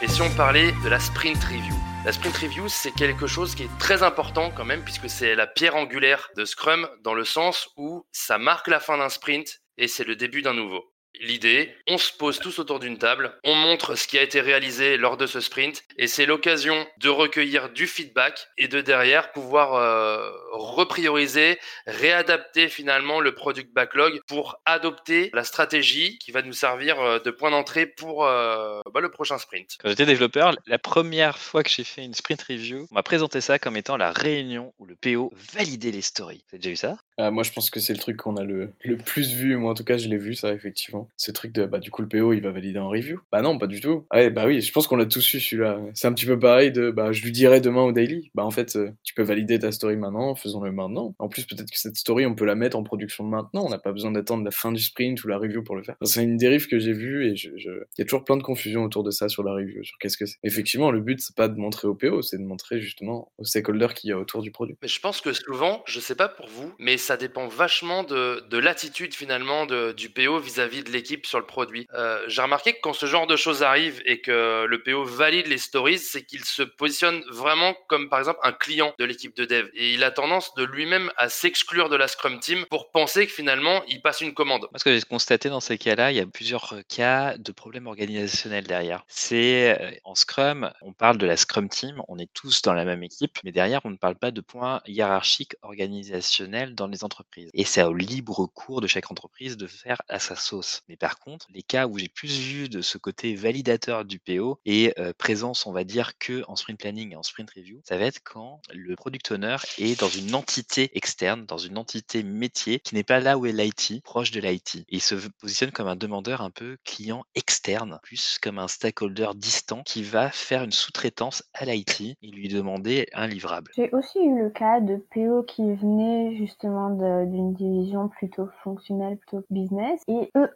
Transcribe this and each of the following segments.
Et si on parlait de la sprint review? La sprint review, c'est quelque chose qui est très important quand même, puisque c'est la pierre angulaire de Scrum, dans le sens où ça marque la fin d'un sprint et c'est le début d'un nouveau. L'idée, on se pose tous autour d'une table, on montre ce qui a été réalisé lors de ce sprint et c'est l'occasion de recueillir du feedback et de derrière pouvoir euh, reprioriser, réadapter finalement le product backlog pour adopter la stratégie qui va nous servir euh, de point d'entrée pour euh, bah, le prochain sprint. Quand j'étais développeur, la première fois que j'ai fait une sprint review, on m'a présenté ça comme étant la réunion où le PO validait les stories. Vous avez déjà vu ça? Ah, Moi je pense que c'est le truc qu'on a le, le plus vu, moi en tout cas je l'ai vu ça effectivement. Ce truc de, bah, du coup, le PO, il va valider en review. Bah non, pas du tout. Ouais, bah oui, je pense qu'on l'a tous su celui-là. C'est un petit peu pareil de, bah, je lui dirai demain au daily. Bah en fait, euh, tu peux valider ta story maintenant, faisons-le maintenant. En plus, peut-être que cette story, on peut la mettre en production maintenant. On n'a pas besoin d'attendre la fin du sprint ou la review pour le faire. C'est une dérive que j'ai vue et je, il y a toujours plein de confusion autour de ça sur la review, sur qu'est-ce que c'est. Effectivement, le but, c'est pas de montrer au PO, c'est de montrer justement aux stakeholders qu'il y a autour du produit. Mais je pense que souvent, je sais pas pour vous, mais ça dépend vachement de, de l'attitude finalement du PO vis-à-vis de l'équipe sur le produit. Euh, j'ai remarqué que quand ce genre de choses arrive et que le PO valide les stories, c'est qu'il se positionne vraiment comme par exemple un client de l'équipe de dev. Et il a tendance de lui-même à s'exclure de la Scrum Team pour penser que finalement il passe une commande. Parce que j'ai constaté dans ces cas-là, il y a plusieurs cas de problèmes organisationnels derrière. C'est euh, en Scrum, on parle de la Scrum Team, on est tous dans la même équipe, mais derrière on ne parle pas de points hiérarchiques organisationnels dans les entreprises. Et c'est au libre cours de chaque entreprise de faire à sa sauce. Mais par contre, les cas où j'ai plus vu de ce côté validateur du PO et présence, on va dire, que en sprint planning et en sprint review, ça va être quand le product owner est dans une entité externe, dans une entité métier qui n'est pas là où est l'IT, proche de l'IT. Il se positionne comme un demandeur un peu client externe, plus comme un stakeholder distant qui va faire une sous-traitance à l'IT et lui demander un livrable. J'ai aussi eu le cas de PO qui venait justement d'une division plutôt fonctionnelle, plutôt business, et eux,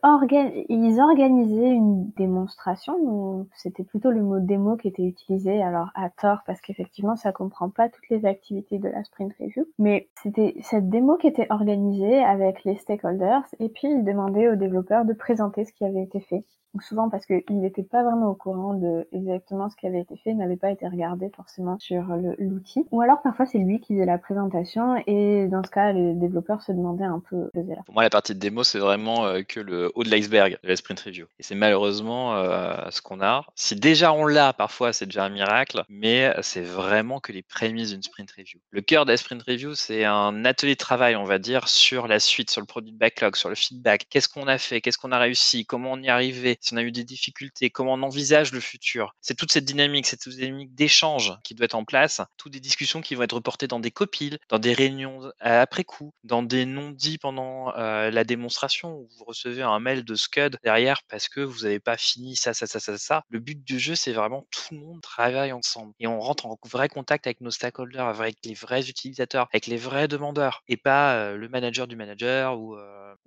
ils organisé une démonstration. C'était plutôt le mot démo qui était utilisé, alors à tort parce qu'effectivement ça comprend pas toutes les activités de la sprint review. Mais c'était cette démo qui était organisée avec les stakeholders et puis ils demandaient aux développeurs de présenter ce qui avait été fait souvent parce qu'il n'était pas vraiment au courant de exactement ce qui avait été fait, n'avait pas été regardé forcément sur l'outil. Ou alors parfois c'est lui qui faisait la présentation et dans ce cas les développeurs se demandaient un peu. Pour moi la partie de démo c'est vraiment euh, que le haut de l'iceberg de la sprint review. Et c'est malheureusement euh, ce qu'on a. Si déjà on l'a parfois c'est déjà un miracle, mais c'est vraiment que les prémices d'une sprint review. Le cœur de la sprint review c'est un atelier de travail on va dire sur la suite, sur le produit backlog, sur le feedback. Qu'est-ce qu'on a fait, qu'est-ce qu'on a réussi, comment on y est arrivé, si on a eu des difficultés, comment on envisage le futur? C'est toute cette dynamique, cette dynamique d'échange qui doit être en place, toutes des discussions qui vont être reportées dans des copiles, dans des réunions après coup, dans des non-dits pendant la démonstration où vous recevez un mail de Scud derrière parce que vous n'avez pas fini ça, ça, ça, ça, ça. Le but du jeu, c'est vraiment tout le monde travaille ensemble et on rentre en vrai contact avec nos stakeholders, avec les vrais utilisateurs, avec les vrais demandeurs et pas le manager du manager ou,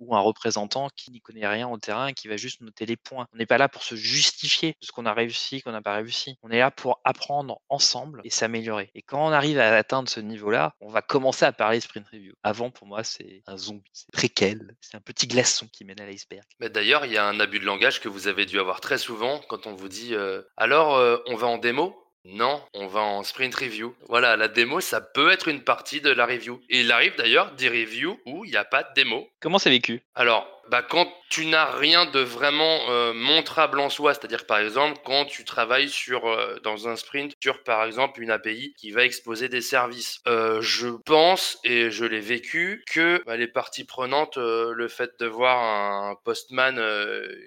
ou un représentant qui n'y connaît rien au terrain et qui va juste noter les points. On n'est pas là pour se justifier de ce qu'on a réussi, qu'on n'a pas réussi. On est là pour apprendre ensemble et s'améliorer. Et quand on arrive à atteindre ce niveau-là, on va commencer à parler sprint review. Avant, pour moi, c'est un zombie, c'est préquel, c'est un petit glaçon qui mène à l'iceberg. Mais d'ailleurs, il y a un abus de langage que vous avez dû avoir très souvent quand on vous dit euh, alors euh, on va en démo? Non, on va en sprint review. Voilà, la démo, ça peut être une partie de la review. Et il arrive d'ailleurs des reviews où il n'y a pas de démo. Comment c'est vécu? Alors, bah, quand tu n'as rien de vraiment euh, montrable en soi, c'est-à-dire par exemple quand tu travailles sur euh, dans un sprint sur par exemple une API qui va exposer des services, euh, je pense et je l'ai vécu que bah, les parties prenantes, le fait de voir un postman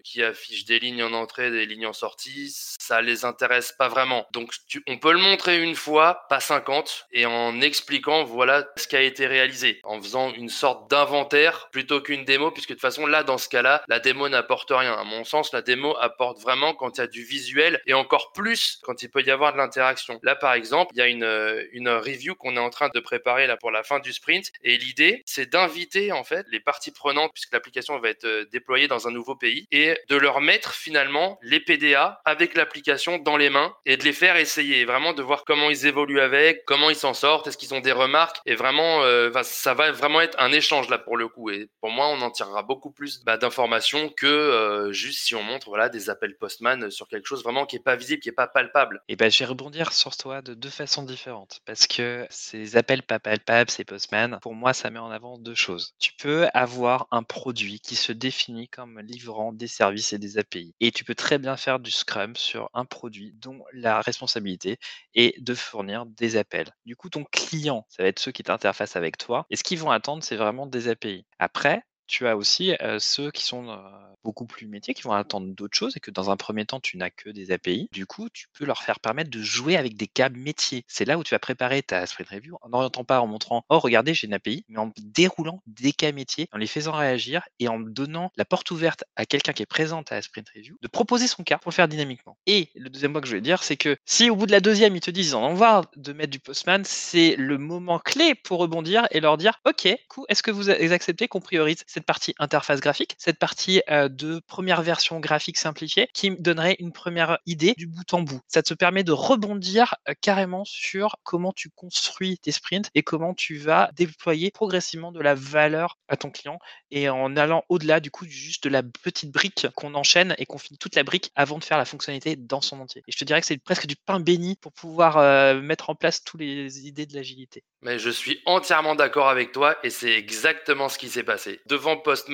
qui affiche des lignes en entrée, des lignes en sortie, ça les intéresse pas vraiment. Donc on peut le montrer une fois, pas 50, et en expliquant voilà ce qui a été réalisé, en faisant une sorte d'inventaire plutôt qu'une démo, puisque de toute façon là, dans ce cas-là, la démo n'apporte rien. À mon sens, la démo apporte vraiment quand il y a du visuel et encore plus quand il peut y avoir de l'interaction. Là, par exemple, il y a une, euh, une review qu'on est en train de préparer là pour la fin du sprint et l'idée, c'est d'inviter en fait les parties prenantes puisque l'application va être euh, déployée dans un nouveau pays et de leur mettre finalement les PDA avec l'application dans les mains et de les faire essayer, vraiment de voir comment ils évoluent avec, comment ils s'en sortent, est-ce qu'ils ont des remarques et vraiment, euh, ça va vraiment être un échange là pour le coup et pour moi, on en tirera beaucoup plus bah, d'informations que euh, juste si on montre voilà des appels Postman sur quelque chose vraiment qui est pas visible, qui est pas palpable. Et ben, je vais rebondir sur toi de deux façons différentes parce que ces appels pas palpables, ces Postman, pour moi, ça met en avant deux choses. Tu peux avoir un produit qui se définit comme livrant des services et des API, et tu peux très bien faire du Scrum sur un produit dont la responsabilité est de fournir des appels. Du coup, ton client, ça va être ceux qui t'interfacent avec toi, et ce qu'ils vont attendre, c'est vraiment des API. Après, tu as aussi ceux qui sont beaucoup plus métiers, qui vont attendre d'autres choses et que dans un premier temps, tu n'as que des API. Du coup, tu peux leur faire permettre de jouer avec des cas métiers. C'est là où tu vas préparer ta sprint review en n'orientant pas en montrant Oh, regardez, j'ai une API, mais en déroulant des cas métiers, en les faisant réagir et en donnant la porte ouverte à quelqu'un qui est présent à la sprint review de proposer son cas pour le faire dynamiquement. Et le deuxième point que je voulais dire, c'est que si au bout de la deuxième, ils te disent en voir de mettre du postman, c'est le moment clé pour rebondir et leur dire Ok, coup, est-ce que vous acceptez qu'on priorise partie interface graphique, cette partie de première version graphique simplifiée qui me donnerait une première idée du bout en bout. Ça te permet de rebondir carrément sur comment tu construis tes sprints et comment tu vas déployer progressivement de la valeur à ton client et en allant au-delà du coup juste de la petite brique qu'on enchaîne et qu'on finit toute la brique avant de faire la fonctionnalité dans son entier. Et je te dirais que c'est presque du pain béni pour pouvoir mettre en place toutes les idées de l'agilité. Mais je suis entièrement d'accord avec toi et c'est exactement ce qui s'est passé. Devant Post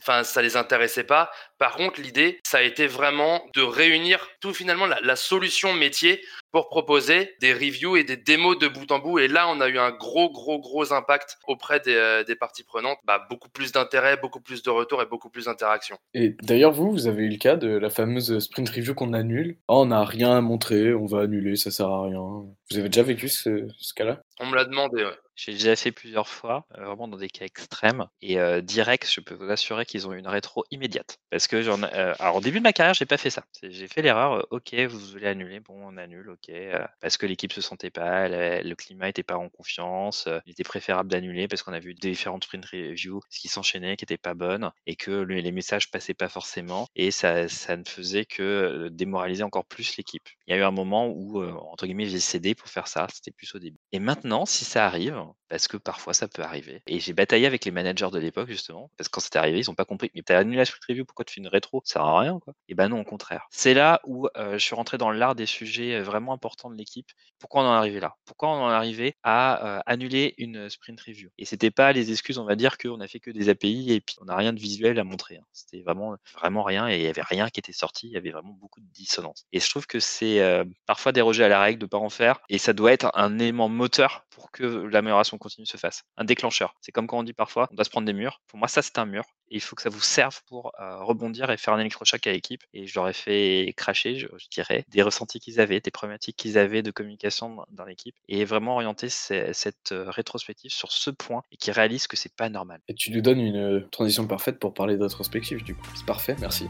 enfin, ça les intéressait pas. Par contre, l'idée, ça a été vraiment de réunir tout finalement la, solution métier pour proposer des reviews et des démos de bout en bout. Et là, on a eu un gros, gros, gros impact auprès des, euh, parties prenantes. Bah, beaucoup plus d'intérêt, beaucoup plus de retours et beaucoup plus d'interaction. Et d'ailleurs, vous, vous avez eu le cas de la fameuse sprint review qu'on annule. Oh, on n'a rien à montrer, on va annuler, ça sert à rien. Vous avez déjà vécu ce, ce cas-là? On me l'a demandé, ouais. J'ai déjà fait plusieurs fois, euh, vraiment dans des cas extrêmes. Et euh, direct, je peux vous assurer qu'ils ont une rétro immédiate. Parce que j'en euh, alors au début de ma carrière, j'ai pas fait ça. J'ai fait l'erreur, ok, vous voulez annuler, bon, on annule, ok. parce que l'équipe se sentait pas, le climat était pas en confiance. il était préférable d'annuler parce qu'on a vu différentes sprint reviews, qui s'enchaînait, qui était pas bonne, et que les messages passaient pas forcément. Et ça, ça ne faisait que démoraliser encore plus l'équipe. Il y a eu un moment où, entre guillemets, j'ai cédé pour faire ça. C'était plus au début. Et maintenant, si ça arrive, know parce que parfois ça peut arriver. Et j'ai bataillé avec les managers de l'époque justement, parce que quand c'était arrivé, ils n'ont pas compris. Mais t'as annulé la sprint review, pourquoi tu fais une rétro? Ça sert à rien quoi. Et ben non, au contraire. C'est là où je suis rentré dans l'art des sujets vraiment importants de l'équipe. Pourquoi on en est arrivé là? Pourquoi on en est arrivé à annuler une sprint review? Et c'était pas les excuses, on va dire qu'on a fait que des API et puis on n'a rien de visuel à montrer. Hein. C'était vraiment vraiment rien et il y avait rien qui était sorti. Il y avait vraiment beaucoup de dissonance. Et je trouve que c'est parfois déroger à la règle de pas en faire et ça doit être un élément moteur pour que l'amélioration continue se fasse. Un déclencheur. C'est comme quand on dit parfois, on doit se prendre des murs. Pour moi, ça, c'est un mur. Et il faut que ça vous serve pour euh, rebondir et faire un électrochoc à l'équipe. Et je leur ai fait cracher, je, dirais, des ressentis qu'ils avaient, des problématiques qu'ils avaient de communication dans, l'équipe. Et vraiment orienter cette euh, rétrospective sur ce point et qu'ils réalisent que c'est pas normal. Et tu nous donnes une transition parfaite pour parler de rétrospective, du coup. C'est parfait, merci.